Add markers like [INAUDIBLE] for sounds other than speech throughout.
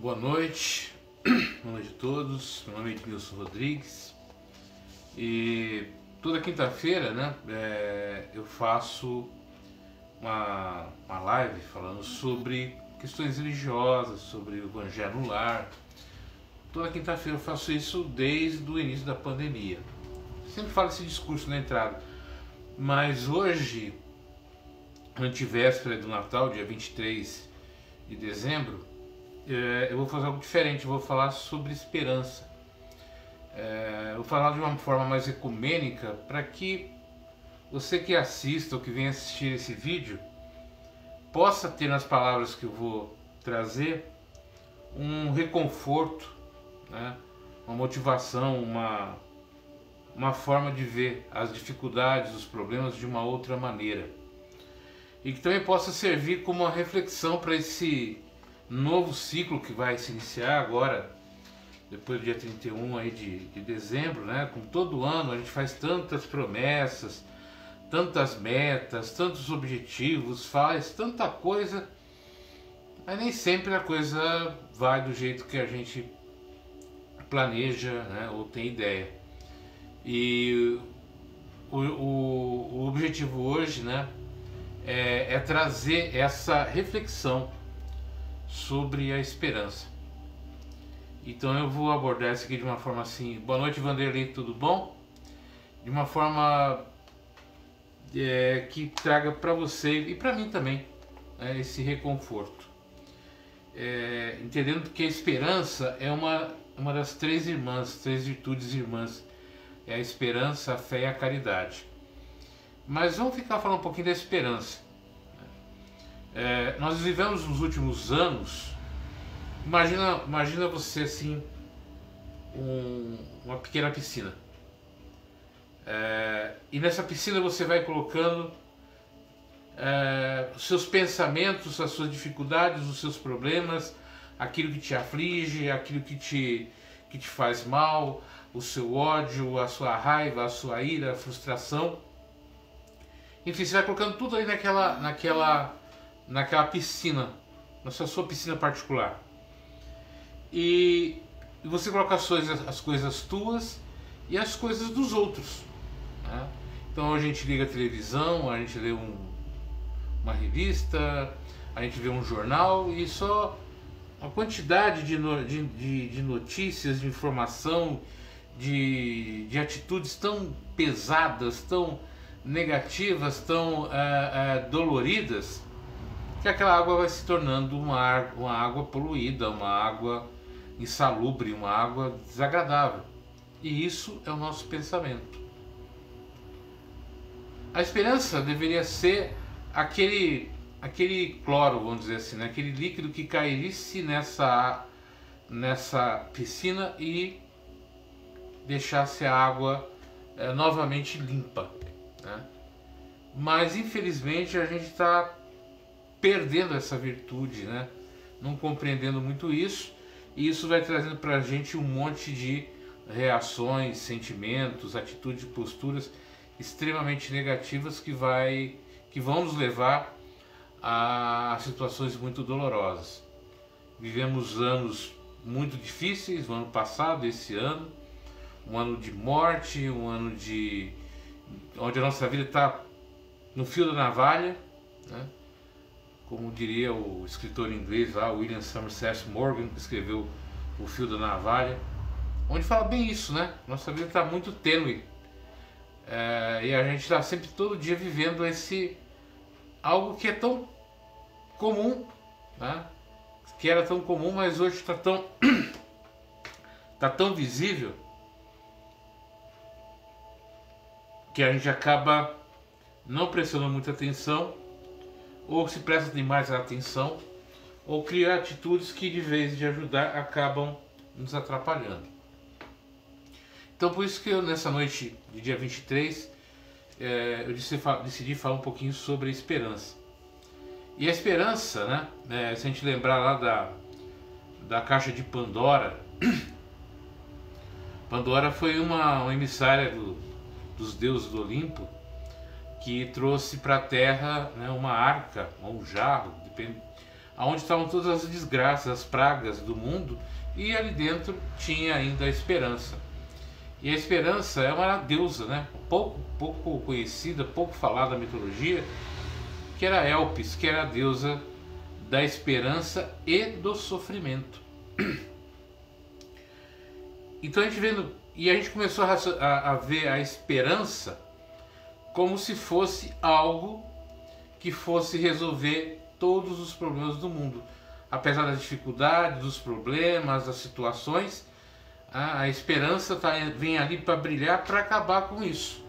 Boa noite, boa noite a todos. Meu nome é Edmilson Rodrigues e toda quinta-feira, né, é, eu faço uma, uma live falando sobre questões religiosas, sobre o evangelho no lar. Toda quinta-feira eu faço isso desde o início da pandemia. Sempre falo esse discurso na entrada, mas hoje, antivéspera do Natal, dia 23 de dezembro, é, eu vou fazer algo diferente, vou falar sobre esperança. É, vou falar de uma forma mais ecumênica para que você que assista ou que venha assistir esse vídeo possa ter nas palavras que eu vou trazer um reconforto, né? uma motivação, uma, uma forma de ver as dificuldades, os problemas de uma outra maneira. E que também possa servir como uma reflexão para esse novo ciclo que vai se iniciar agora, depois do dia 31 aí de, de dezembro, né? Como todo ano a gente faz tantas promessas, tantas metas, tantos objetivos, faz tanta coisa, mas nem sempre a coisa vai do jeito que a gente planeja né, ou tem ideia. E o, o, o objetivo hoje né, é, é trazer essa reflexão sobre a esperança. Então eu vou abordar isso aqui de uma forma assim. Boa noite, Vanderlei, tudo bom? De uma forma é, que traga para você e para mim também é, esse reconforto. É, entendendo que a esperança é uma, uma das três irmãs, três virtudes irmãs: é a esperança, a fé e a caridade. Mas vamos ficar falando um pouquinho da esperança. É, nós vivemos nos últimos anos. Imagina, imagina você assim, um, uma pequena piscina. É, e nessa piscina você vai colocando é, os seus pensamentos, as suas dificuldades, os seus problemas, aquilo que te aflige, aquilo que te, que te faz mal, o seu ódio, a sua raiva, a sua ira, a frustração. Enfim, você vai colocando tudo aí naquela, naquela naquela piscina, na sua, sua piscina particular. E, e você coloca as coisas, as coisas tuas e as coisas dos outros. Né? Então a gente liga a televisão, a gente lê um, uma revista, a gente vê um jornal e só a quantidade de, no, de, de, de, notícias, de informação, de, de atitudes tão pesadas, tão negativas, tão uh, uh, doloridas, que aquela água vai se tornando uma, uma água poluída, uma água insalubre, uma água desagradável. E isso é o nosso pensamento. A esperança deveria ser aquele, aquele cloro, vamos dizer assim, né? aquele líquido que caísse nessa, nessa piscina e deixasse a água é, novamente limpa. Né? Mas infelizmente a gente está perdendo essa virtude, né? não compreendendo muito isso, e isso vai trazendo para a gente um monte de reações, sentimentos, atitudes, posturas extremamente negativas que, vai, que vão nos levar a situações muito dolorosas. Vivemos anos muito difíceis, o ano passado, esse ano, um ano de morte, um ano de onde a nossa vida está no fio da navalha, né? Como diria o escritor inglês lá, William Somerset Morgan, que escreveu O Fio da Navalha, onde fala bem isso, né? Nossa vida está muito tênue é, e a gente está sempre todo dia vivendo esse algo que é tão comum, né? que era tão comum, mas hoje está tão [COUGHS] tá tão visível que a gente acaba não prestando muita atenção ou se presta demais atenção, ou cria atitudes que, de vez de ajudar, acabam nos atrapalhando. Então, por isso que eu, nessa noite de dia 23, é, eu decidi falar um pouquinho sobre a esperança. E a esperança, né, é, se a gente lembrar lá da, da caixa de Pandora, [COUGHS] Pandora foi uma, uma emissária do, dos deuses do Olimpo que trouxe para a Terra né, uma arca, ou um jarro, depende, onde estavam todas as desgraças, as pragas do mundo, e ali dentro tinha ainda a esperança. E a esperança é uma deusa, né? pouco, pouco conhecida, pouco falada na mitologia, que era Elpis, que era a deusa da esperança e do sofrimento. Então a gente vendo e a gente começou a, a, a ver a esperança como se fosse algo que fosse resolver todos os problemas do mundo. Apesar das dificuldades, dos problemas, das situações, a, a esperança tá, vem ali para brilhar para acabar com isso.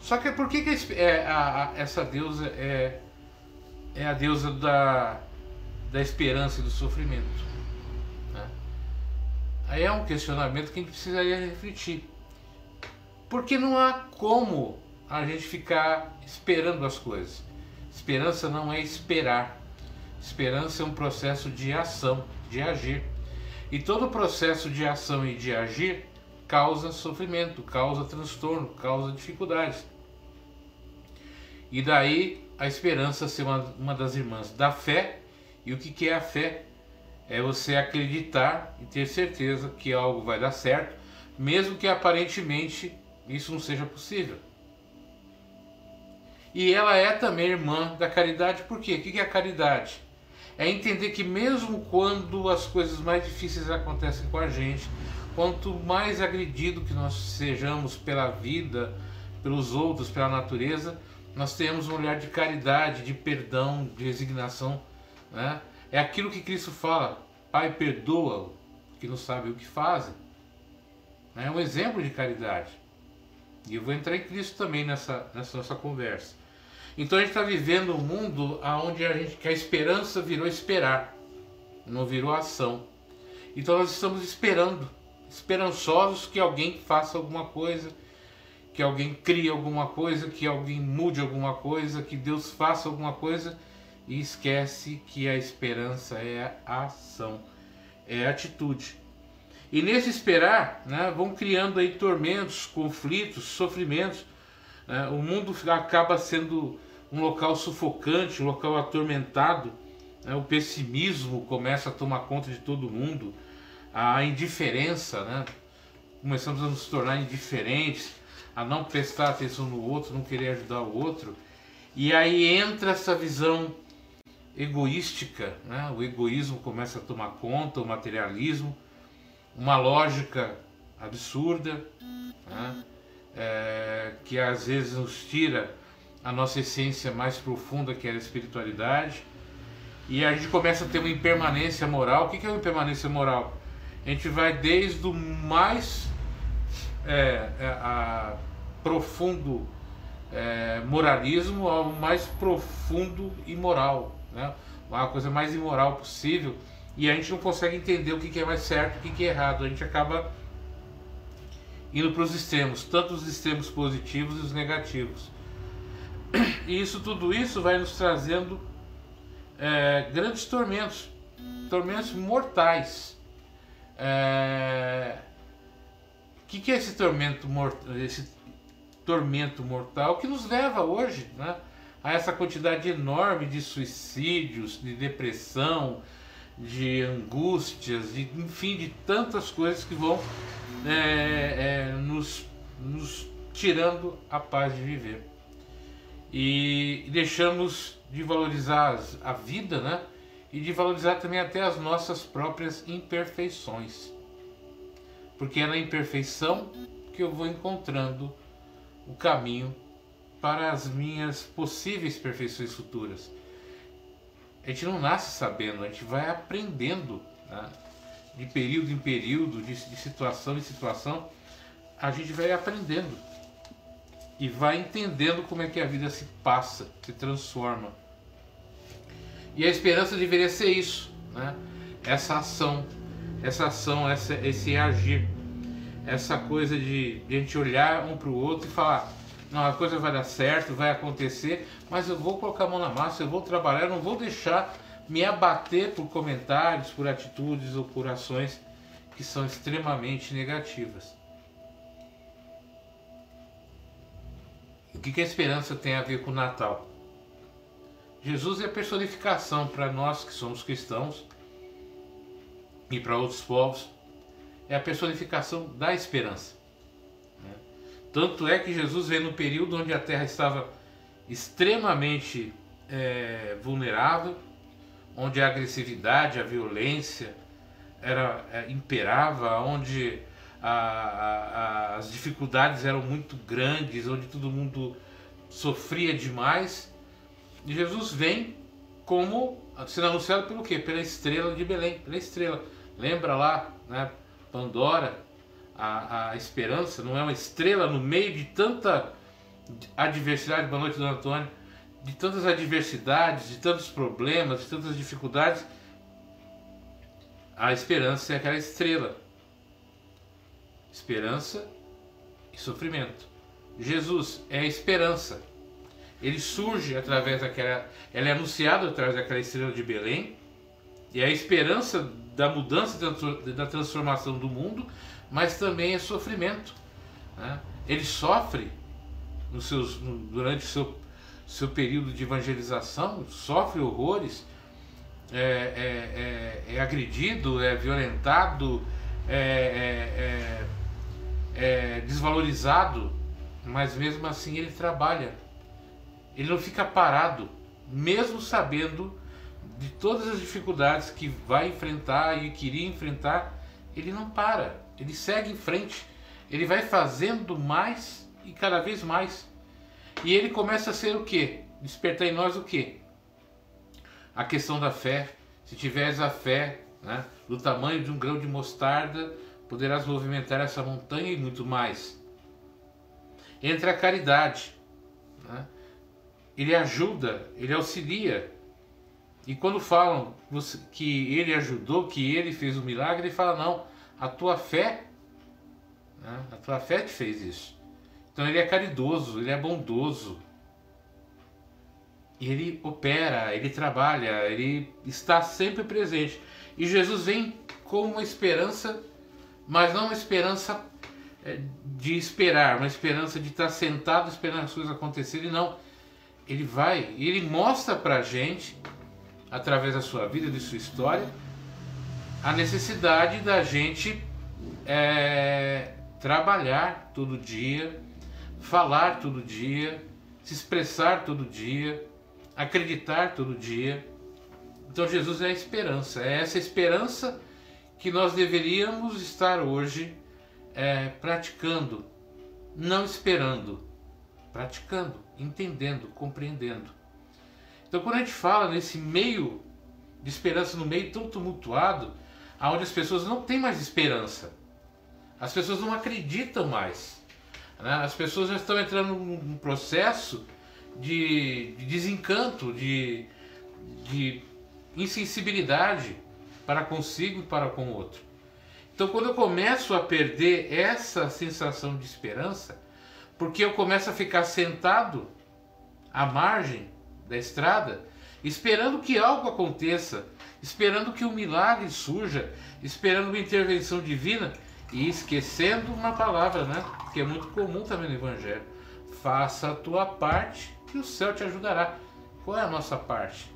Só que por que, que é, a, essa deusa é, é a deusa da, da esperança e do sofrimento? Né? Aí é um questionamento que a gente precisaria refletir. Porque não há como a gente ficar esperando as coisas. Esperança não é esperar. Esperança é um processo de ação, de agir. E todo processo de ação e de agir causa sofrimento, causa transtorno, causa dificuldades. E daí a esperança ser uma, uma das irmãs da fé. E o que, que é a fé? É você acreditar e ter certeza que algo vai dar certo, mesmo que aparentemente isso não seja possível. E ela é também irmã da caridade, por quê? O que é a caridade? É entender que mesmo quando as coisas mais difíceis acontecem com a gente, quanto mais agredido que nós sejamos pela vida, pelos outros, pela natureza, nós temos um olhar de caridade, de perdão, de resignação. Né? É aquilo que Cristo fala: Pai, perdoa que não sabe o que fazem. É um exemplo de caridade. E eu vou entrar em Cristo também nessa, nessa nossa conversa. Então a gente está vivendo um mundo onde a gente que a esperança virou esperar, não virou ação. Então nós estamos esperando, esperançosos que alguém faça alguma coisa, que alguém crie alguma coisa, que alguém mude alguma coisa, que Deus faça alguma coisa e esquece que a esperança é a ação, é a atitude. E nesse esperar, né, vão criando aí tormentos, conflitos, sofrimentos, é, o mundo acaba sendo um local sufocante, um local atormentado. Né? O pessimismo começa a tomar conta de todo mundo, a indiferença, né? começamos a nos tornar indiferentes, a não prestar atenção no outro, não querer ajudar o outro. E aí entra essa visão egoística, né? o egoísmo começa a tomar conta, o materialismo, uma lógica absurda. Né? é, que às vezes nos tira a nossa essência mais profunda, que é a espiritualidade, e a gente começa a ter uma impermanência moral. O que é uma impermanência moral? A gente vai desde o mais é, é, a profundo é, moralismo ao mais profundo imoral, né? a coisa mais imoral possível, e a gente não consegue entender o que é mais certo e o que é errado. A gente acaba indo para os extremos, tanto os extremos positivos e os negativos. E isso, tudo isso vai nos trazendo é, grandes tormentos, tormentos mortais. É... O que, que é esse tormento, mort... esse tormento mortal que nos leva hoje né, a essa quantidade enorme de suicídios, de depressão, de angústias, de, enfim, de tantas coisas que vão é, é, nos, nos tirando a paz de viver. E deixamos de valorizar a vida, né? E de valorizar também até as nossas próprias imperfeições. Porque é na imperfeição que eu vou encontrando o caminho para as minhas possíveis perfeições futuras. A gente não nasce sabendo, a gente vai aprendendo. Né? de período em período, de, de situação em situação, a gente vai aprendendo e vai entendendo como é que a vida se passa, se transforma. E a esperança deveria ser isso, né? Essa ação, essa ação, essa, esse agir, essa coisa de, de a gente olhar um para o outro e falar: não, a coisa vai dar certo, vai acontecer, mas eu vou colocar a mão na massa, eu vou trabalhar, eu não vou deixar me abater por comentários, por atitudes ou por ações que são extremamente negativas. O que, a esperança tem a ver com o Natal? Jesus é a personificação para nós que somos cristãos e para outros povos, é a personificação da esperança. Tanto é que Jesus veio no período onde a terra estava extremamente é, vulnerável, onde a agressividade, a violência era é, imperava, onde a, a, as dificuldades eram muito grandes, onde todo mundo sofria demais. E Jesus vem como sendo anunciado pelo quê? Pela estrela de Belém, pela estrela. Lembra lá, né? Pandora, a, a esperança, não é uma estrela no meio de tanta adversidade. Boa noite, Dona Antônia. De tantas adversidades, de tantos problemas, de tantas dificuldades. A esperança é aquela estrela. Esperança e sofrimento. Jesus é a esperança. Ele surge através daquela. Ela é anunciada através daquela estrela de Belém. E é a esperança da mudança, da transformação do mundo, mas também é sofrimento. Né? Ele sofre nos seus, durante o seu, seu período de evangelização, sofre horrores, é, é, é, é agredido, é violentado, é, é, é desvalorizado, mas mesmo assim ele trabalha. Ele não fica parado, mesmo sabendo de todas as dificuldades que vai enfrentar e queria enfrentar, ele não para, ele segue em frente, ele vai fazendo mais e cada vez mais. E ele começa a ser o que? Despertar em nós o que? A questão da fé. Se tiveres a fé né, do tamanho de um grão de mostarda, poderás movimentar essa montanha e muito mais. Entre a caridade. Né, ele ajuda, ele auxilia e quando falam que ele ajudou, que ele fez o milagre, ele fala: não, a tua fé, né? a tua fé te fez isso. Então ele é caridoso, ele é bondoso. Ele opera, ele trabalha, ele está sempre presente. E Jesus vem com uma esperança, mas não uma esperança é, de esperar, uma esperança de estar sentado esperando as coisas acontecerem, não. Ele vai, ele mostra pra gente através da sua vida, de sua história, a necessidade da gente é, trabalhar todo dia, falar todo dia, se expressar todo dia, acreditar todo dia. Então Jesus é a esperança, é essa esperança que nós deveríamos estar hoje é, praticando, não esperando, praticando, entendendo, compreendendo. Então, quando a gente fala nesse meio de esperança, no meio tão tumultuado, aonde as pessoas não têm mais esperança, as pessoas não acreditam mais, né? as pessoas já estão entrando num processo de, de desencanto, de, de insensibilidade para consigo e para com o outro. Então, quando eu começo a perder essa sensação de esperança, porque eu começo a ficar sentado à margem da estrada, esperando que algo aconteça, esperando que um milagre surja, esperando uma intervenção divina e esquecendo uma palavra, né? Que é muito comum também no Evangelho. Faça a tua parte e o céu te ajudará. Qual é a nossa parte?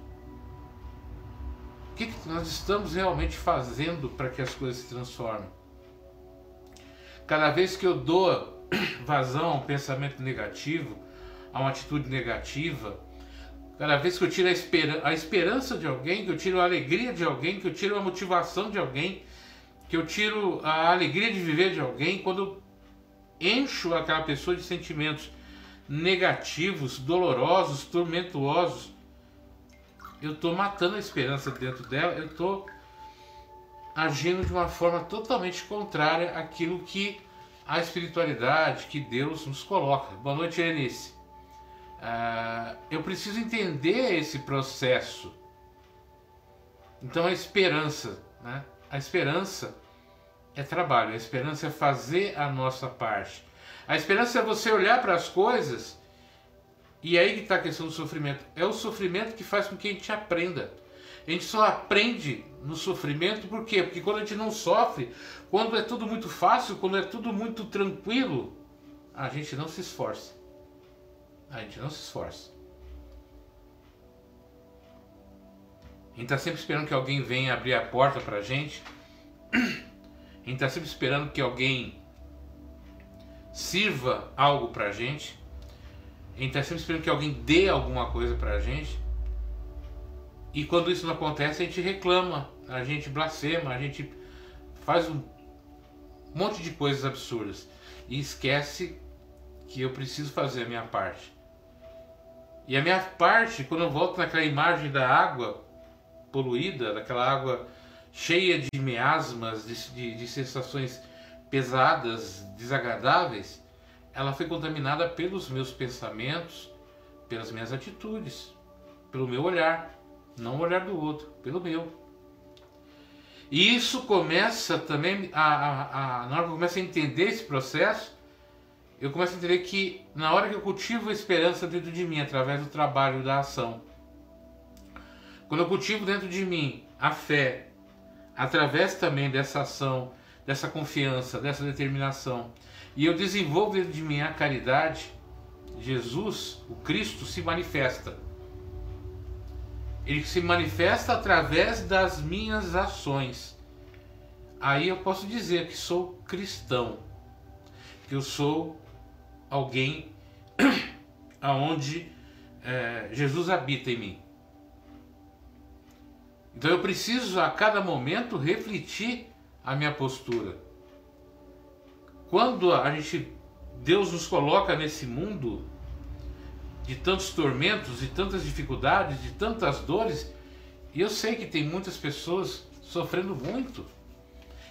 O que, que nós estamos realmente fazendo para que as coisas se transformem? Cada vez que eu dou [COUGHS] vazão a um pensamento negativo, a uma atitude negativa, Cada vez que eu tiro a, esper a esperança de alguém, que eu tiro a alegria de alguém, que eu tiro a motivação de alguém, que eu tiro a alegria de viver de alguém, quando encho aquela pessoa de sentimentos negativos, dolorosos, tormentuosos, eu estou matando a esperança dentro dela, eu estou agindo de uma forma totalmente contrária àquilo que a espiritualidade, que Deus nos coloca. Boa noite, Eunice. Ah, eu preciso entender esse processo. Então a esperança, né? A esperança é trabalho, a esperança é fazer a nossa parte. A esperança é você olhar para as coisas e aí que está a questão do sofrimento. É o sofrimento que faz com que a gente aprenda. A gente só aprende no sofrimento por quê? Porque quando a gente não sofre, quando é tudo muito fácil, quando é tudo muito tranquilo, a gente não se esforça a gente não se esforça. A gente está sempre esperando que alguém venha abrir a porta para a gente. A gente está sempre esperando que alguém sirva algo para a gente. A gente está sempre esperando que alguém dê alguma coisa para a gente. E quando isso não acontece, a gente reclama, a gente blasfema, a gente faz um monte de coisas absurdas e esquece que eu preciso fazer a minha parte. E a minha parte, quando eu volto naquela imagem da água poluída, daquela água cheia de miasmas, de, de, de sensações pesadas, desagradáveis, ela foi contaminada pelos meus pensamentos, pelas minhas atitudes, pelo meu olhar, não o olhar do outro, pelo meu. E isso começa também, a, a, a, na hora que eu começo a entender esse processo, eu começo a entender que na hora que eu cultivo a esperança dentro de mim, através do trabalho, da ação, quando eu cultivo dentro de mim a fé, através também dessa ação, dessa confiança, dessa determinação, e eu desenvolvo dentro de mim a caridade, Jesus, o Cristo, se manifesta. Ele se manifesta através das minhas ações. Aí eu posso dizer que sou cristão, que eu sou alguém [CLEARS THROAT] aonde é, Jesus habita em mim. Então eu preciso a cada momento refletir a minha postura. Quando a gente Deus nos coloca nesse mundo de tantos tormentos, de tantas dificuldades, de tantas dores, e eu sei que tem muitas pessoas sofrendo muito.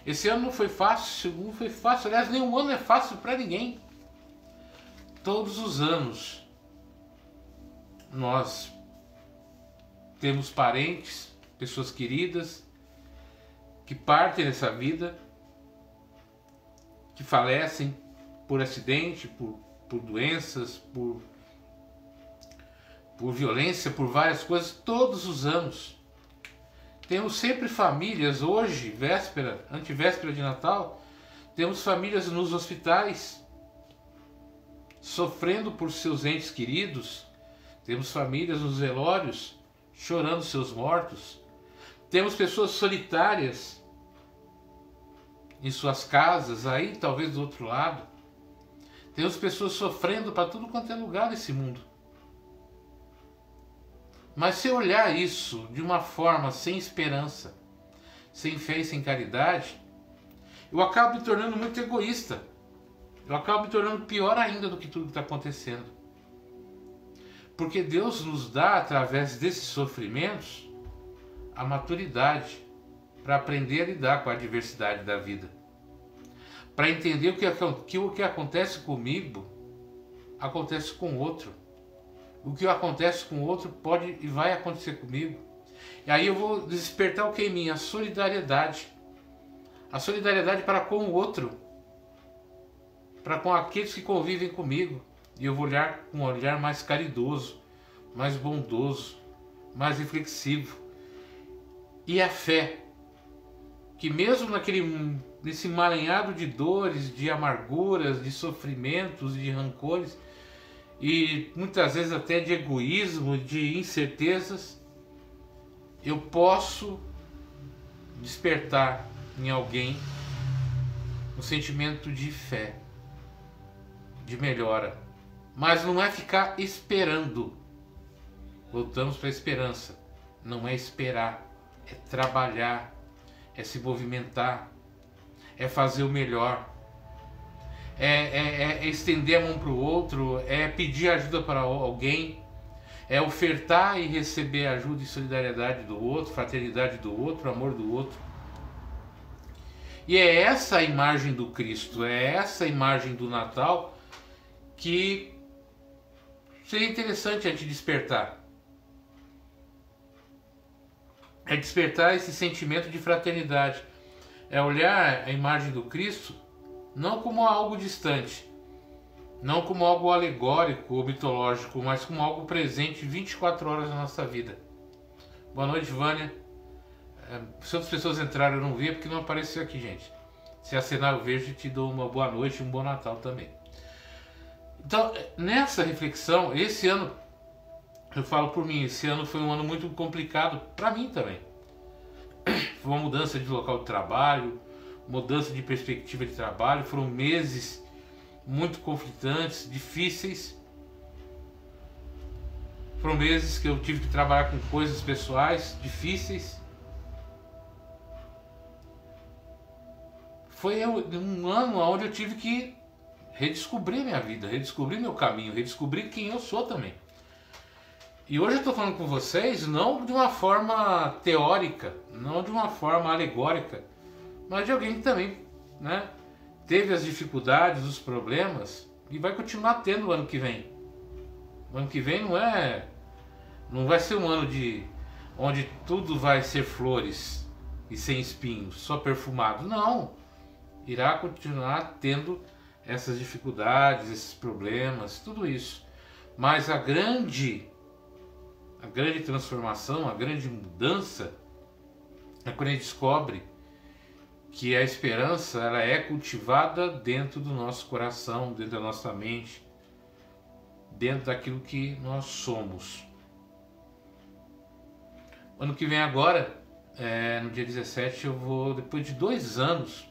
Esse ano não foi fácil, não foi fácil, aliás, nenhum ano é fácil para ninguém. Todos os anos nós temos parentes, pessoas queridas que partem dessa vida, que falecem por acidente, por, por doenças, por, por violência, por várias coisas, todos os anos. Temos sempre famílias, hoje, véspera, antivéspera de Natal, temos famílias nos hospitais sofrendo por seus entes queridos, temos famílias nos velórios chorando seus mortos, temos pessoas solitárias em suas casas, aí talvez do outro lado, temos pessoas sofrendo para tudo quanto é lugar nesse mundo. Mas se olhar isso de uma forma sem esperança, sem fé e sem caridade, eu acabo me tornando muito egoísta eu acabo me tornando pior ainda do que tudo que está acontecendo. Porque Deus nos dá, através desses sofrimentos, a maturidade para aprender a lidar com a adversidade da vida. Para entender que, que o que acontece comigo acontece com outro. O que acontece com o outro pode e vai acontecer comigo. E aí eu vou despertar o que em mim? A solidariedade. A solidariedade para com o outro para com aqueles que convivem comigo. E eu vou olhar com um olhar mais caridoso, mais bondoso, mais reflexivo. E a fé, que mesmo naquele nesse emaranhado de dores, de amarguras, de sofrimentos, de rancores e muitas vezes até de egoísmo, de incertezas, eu posso despertar em alguém um sentimento de fé de melhora. Mas não é ficar esperando. Voltamos para a esperança. Não é esperar, é trabalhar, é se movimentar, é fazer o melhor, é, é, é estender a mão para o outro, é pedir ajuda para alguém, é ofertar e receber ajuda e solidariedade do outro, fraternidade do outro, amor do outro. E é essa a imagem do Cristo, é essa a imagem do Natal que seria interessante a gente despertar. É despertar esse sentimento de fraternidade. É olhar a imagem do Cristo não como algo distante, não como algo alegórico ou mitológico, mas como algo presente 24 horas na nossa vida. Boa noite, Vânia. É, se outras pessoas entraram, eu não vi, é porque não apareceu aqui, gente. Se assinar eu vejo, te dou uma boa noite e um bom Natal também. Então, nessa reflexão, esse ano eu falo por mim, esse ano foi um ano muito complicado para mim também. Foi uma mudança de local de trabalho, mudança de perspectiva de trabalho, foram meses muito conflitantes, difíceis. Foram meses que eu tive que trabalhar com coisas pessoais difíceis. Foi um ano onde eu tive que redescobrir minha vida, redescobrir meu caminho, redescobrir quem eu sou também. E hoje eu estou falando com vocês não de uma forma teórica, não de uma forma alegórica, mas de alguém que também né, teve as dificuldades, os problemas e vai continuar tendo o ano que vem. O ano que vem não é. Não vai ser um ano de onde tudo vai ser flores e sem espinhos, só perfumado. Não. Irá continuar tendo essas dificuldades, esses problemas, tudo isso. Mas a grande a grande transformação, a grande mudança é quando a gente descobre que a esperança ela é cultivada dentro do nosso coração, dentro da nossa mente, dentro daquilo que nós somos. Ano que vem agora, é, no dia 17, eu vou, depois de dois anos,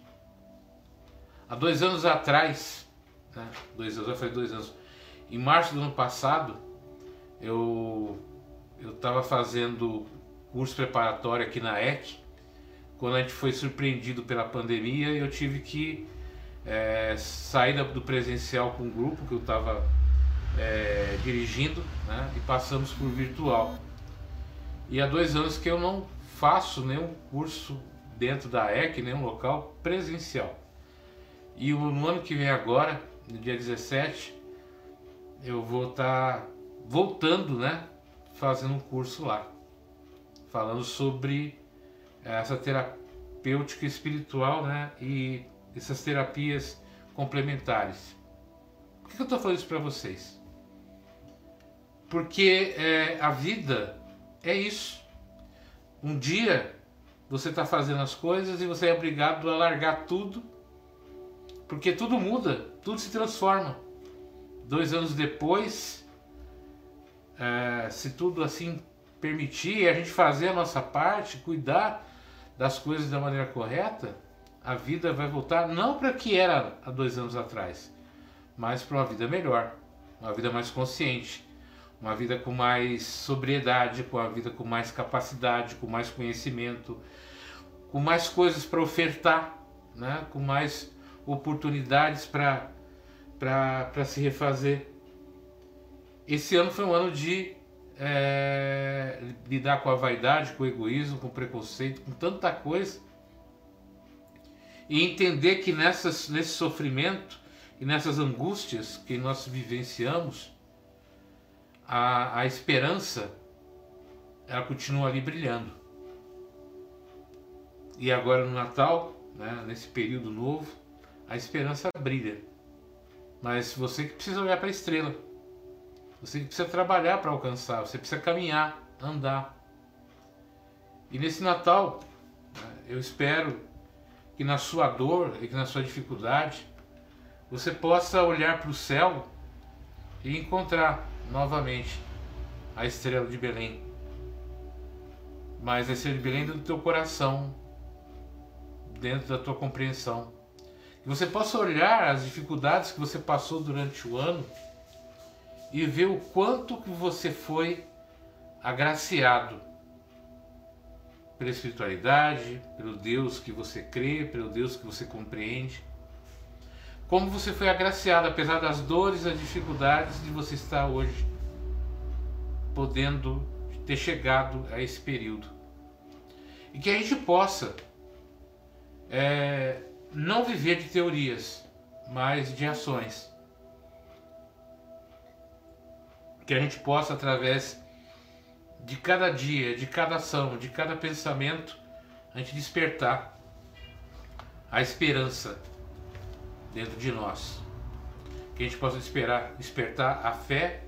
há dois anos atrás, né, dois anos, falei dois anos, em março do ano passado, eu eu estava fazendo curso preparatório aqui na EC, quando a gente foi surpreendido pela pandemia, eu tive que é, sair do presencial com o grupo que eu estava é, dirigindo né, e passamos por virtual. E há dois anos que eu não faço nenhum curso dentro da EC, nenhum local presencial. E no ano que vem agora, no dia 17, eu vou estar tá voltando, né, fazendo um curso lá, falando sobre essa terapêutica espiritual né, e essas terapias complementares. Por que eu estou falando isso para vocês? Porque é, a vida é isso. Um dia você está fazendo as coisas e você é obrigado a largar tudo, porque tudo muda, tudo se transforma. Dois anos depois, é, se tudo assim permitir, a gente fazer a nossa parte, cuidar das coisas da maneira correta, a vida vai voltar não para o que era há dois anos atrás, mas para uma vida melhor, uma vida mais consciente, uma vida com mais sobriedade, com uma vida com mais capacidade, com mais conhecimento, com mais coisas para ofertar, né? com mais oportunidades para se refazer. Esse ano foi um ano de é, lidar com a vaidade, com o egoísmo, com o preconceito, com tanta coisa. E entender que nessas, nesse sofrimento e nessas angústias que nós vivenciamos, a, a esperança ela continua ali brilhando. E agora no Natal, né, nesse período novo, a esperança brilha. Mas você que precisa olhar para a estrela. Você precisa trabalhar para alcançar, você precisa caminhar, andar. E nesse Natal, né, eu espero que na sua dor e que na sua dificuldade, você possa olhar para o céu e encontrar novamente a estrela de Belém. Mas a estrela de Belém dentro do teu coração, dentro da tua compreensão. Que você possa olhar as dificuldades que você passou durante o ano e ver o quanto que você foi agraciado pela espiritualidade, pelo Deus que você crê, pelo Deus que você compreende. Como você foi agraciado, apesar das dores, das dificuldades de você estar hoje podendo ter chegado a esse período. E que a gente possa é, não viver de teorias, mas de ações que a gente possa, através de cada dia, de cada ação, de cada pensamento, a gente despertar a esperança dentro de nós. Que a gente possa esperar, despertar a fé,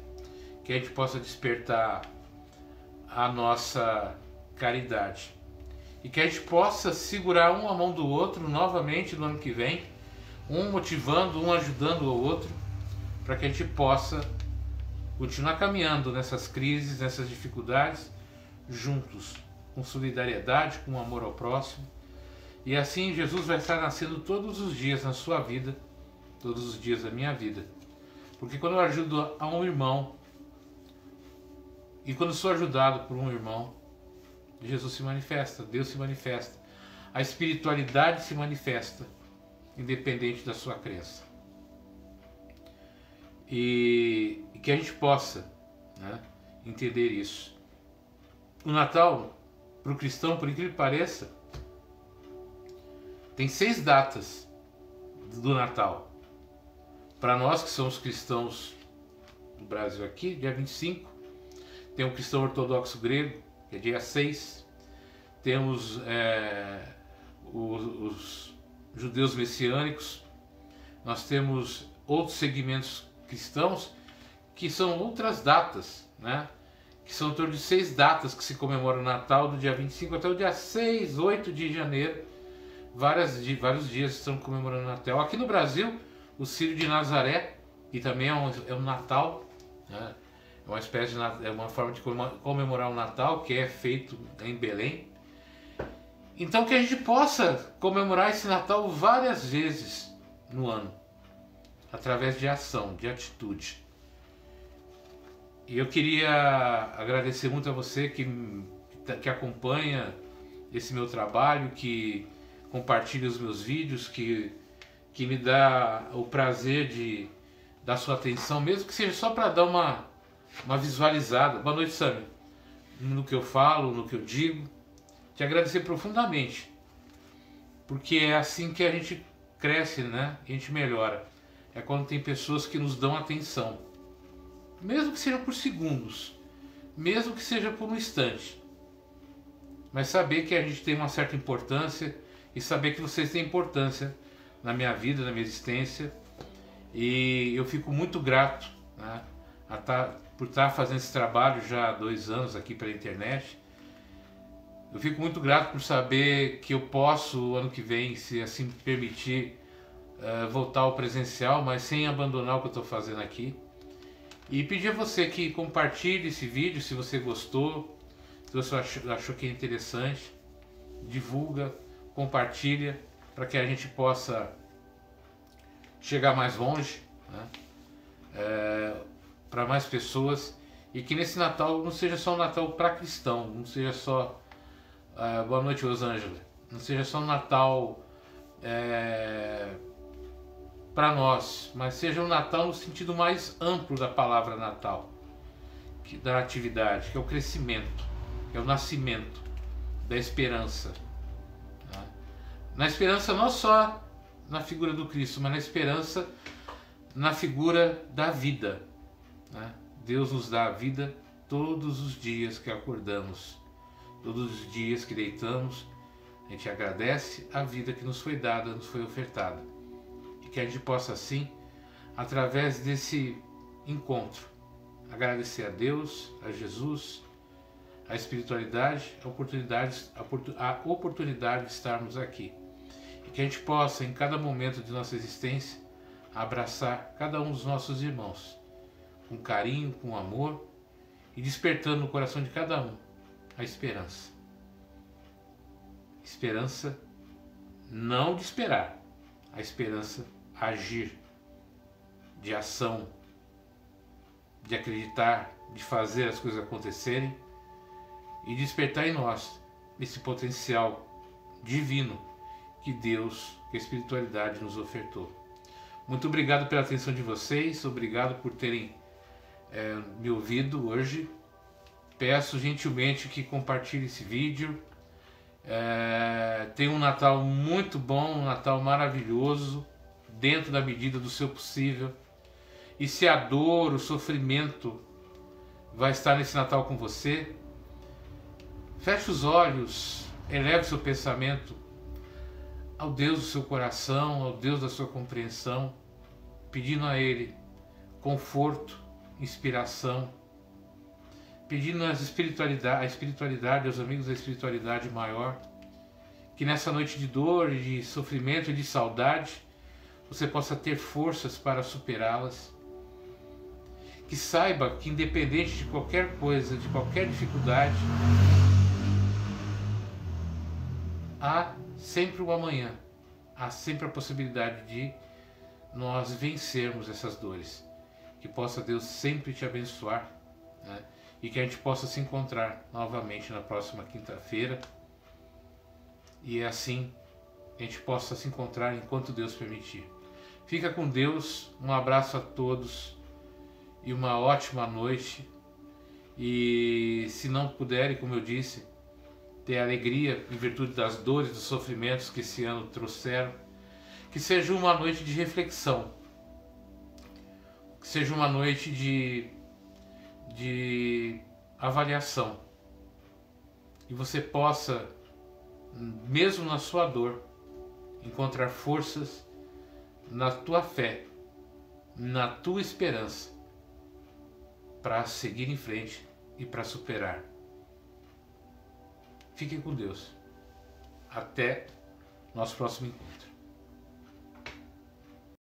que a gente possa despertar a nossa caridade. E que a gente possa segurar um a mão do outro novamente no ano que vem, um motivando, um ajudando o outro, para que a gente possa continuar caminhando nessas crises, nessas dificuldades, juntos, com solidariedade, com amor ao próximo. E assim Jesus vai estar nascendo todos os dias na sua vida, todos os dias da minha vida. Porque quando eu ajudo a um irmão, e quando sou ajudado por um irmão, Jesus se manifesta, Deus se manifesta, a espiritualidade se manifesta, independente da sua crença. E, que a gente possa né, entender isso. O Natal, para o cristão, por incrível que pareça, tem seis datas do Natal. Para nós que somos cristãos do Brasil aqui, dia 25, tem o cristão ortodoxo grego, que é dia 6. Temos é, os, os judeus messiânicos. Nós temos outros segmentos cristãos que são outras datas, né? que são em torno de seis datas que se comemora o Natal, do dia 25 até o dia 6, 8 de janeiro. Várias, vários dias estão comemorando o Natal. Aqui no Brasil, o Círio de Nazaré, que também é um, é um Natal, né? É uma espécie de é uma forma de comemorar o Natal que é feito em Belém. Então que a gente possa comemorar esse Natal várias vezes no ano, através de ação, de atitude. E eu queria agradecer muito a você que, que acompanha esse meu trabalho, que compartilha os meus vídeos, que, que me dá o prazer de dar sua atenção, mesmo que seja só para dar uma uma visualizada. Boa noite, Sami. No que eu falo, no que eu digo. Te agradecer profundamente. Porque é assim que a gente cresce, né? A gente melhora. É quando tem pessoas que nos dão atenção. Mesmo que seja por segundos. Mesmo que seja por um instante. Mas saber que a gente tem uma certa importância e saber que vocês têm importância na minha vida, na minha existência. E eu fico muito grato né, a estar tá por estar fazendo esse trabalho já há dois anos aqui pela internet. Eu fico muito grato por saber que eu posso, ano que vem, se assim permitir, uh, voltar ao presencial, mas sem abandonar o que eu estou fazendo aqui. E pedir a você que compartilhe esse vídeo se você gostou, se você achou, achou que é interessante, divulga, compartilha, para que a gente possa chegar mais longe. Né? É, para mais pessoas e que nesse Natal não seja só um Natal para cristão, não seja só uh, boa noite Rosângela, não seja só um Natal é, para nós, mas seja um Natal no sentido mais amplo da palavra Natal, que da atividade, que é o crescimento, é o nascimento da esperança. Né? Na esperança não só na figura do Cristo, mas na esperança na figura da vida né? Deus nos dá a vida todos os dias que acordamos, todos os dias que deitamos. A gente agradece a vida que nos foi dada, nos foi ofertada. E que a gente possa, assim, através desse encontro, agradecer a Deus, a Jesus, a espiritualidade, a oportunidade, a oportunidade de estarmos aqui. E que a gente possa, em cada momento de nossa existência, abraçar cada um dos nossos irmãos com carinho, com amor e despertando no coração de cada um a esperança. Esperança não de esperar, a esperança agir, de ação, de acreditar, de fazer as coisas acontecerem e despertar em nós esse potencial divino que Deus, que a espiritualidade nos ofertou. Muito obrigado pela atenção de vocês, obrigado por terem é, me ouvido hoje. Peço gentilmente que compartilhe esse vídeo. É, tenha um Natal muito bom, um Natal maravilhoso, dentro da medida do seu possível. E se a dor, o sofrimento vai estar nesse Natal com você, feche os olhos, eleve seu pensamento ao Deus do seu coração, ao Deus da sua compreensão, pedindo a Ele conforto, inspiração, pedindo as espiritualidade, a espiritualidade, aos amigos da espiritualidade maior, que nessa noite de dor, de sofrimento e de saudade, você possa ter forças para superá-las. que saiba que independente de qualquer coisa, de qualquer dificuldade, há sempre o amanhã, há sempre a possibilidade de nós vencermos essas dores. Que possa Deus sempre te abençoar né? e que a gente possa se encontrar novamente na próxima quinta-feira e assim a gente possa se encontrar enquanto Deus permitir. Fica com Deus, um abraço a todos e uma ótima noite. E se não puderem, como eu disse, ter alegria em virtude das dores, dos sofrimentos que esse ano trouxeram, que seja uma noite de reflexão, que seja uma noite de, de avaliação, e você possa, mesmo na sua dor, encontrar forças na tua fé, na tua esperança, para seguir em frente e para superar. Fiquem com Deus. Até nosso próximo encontro.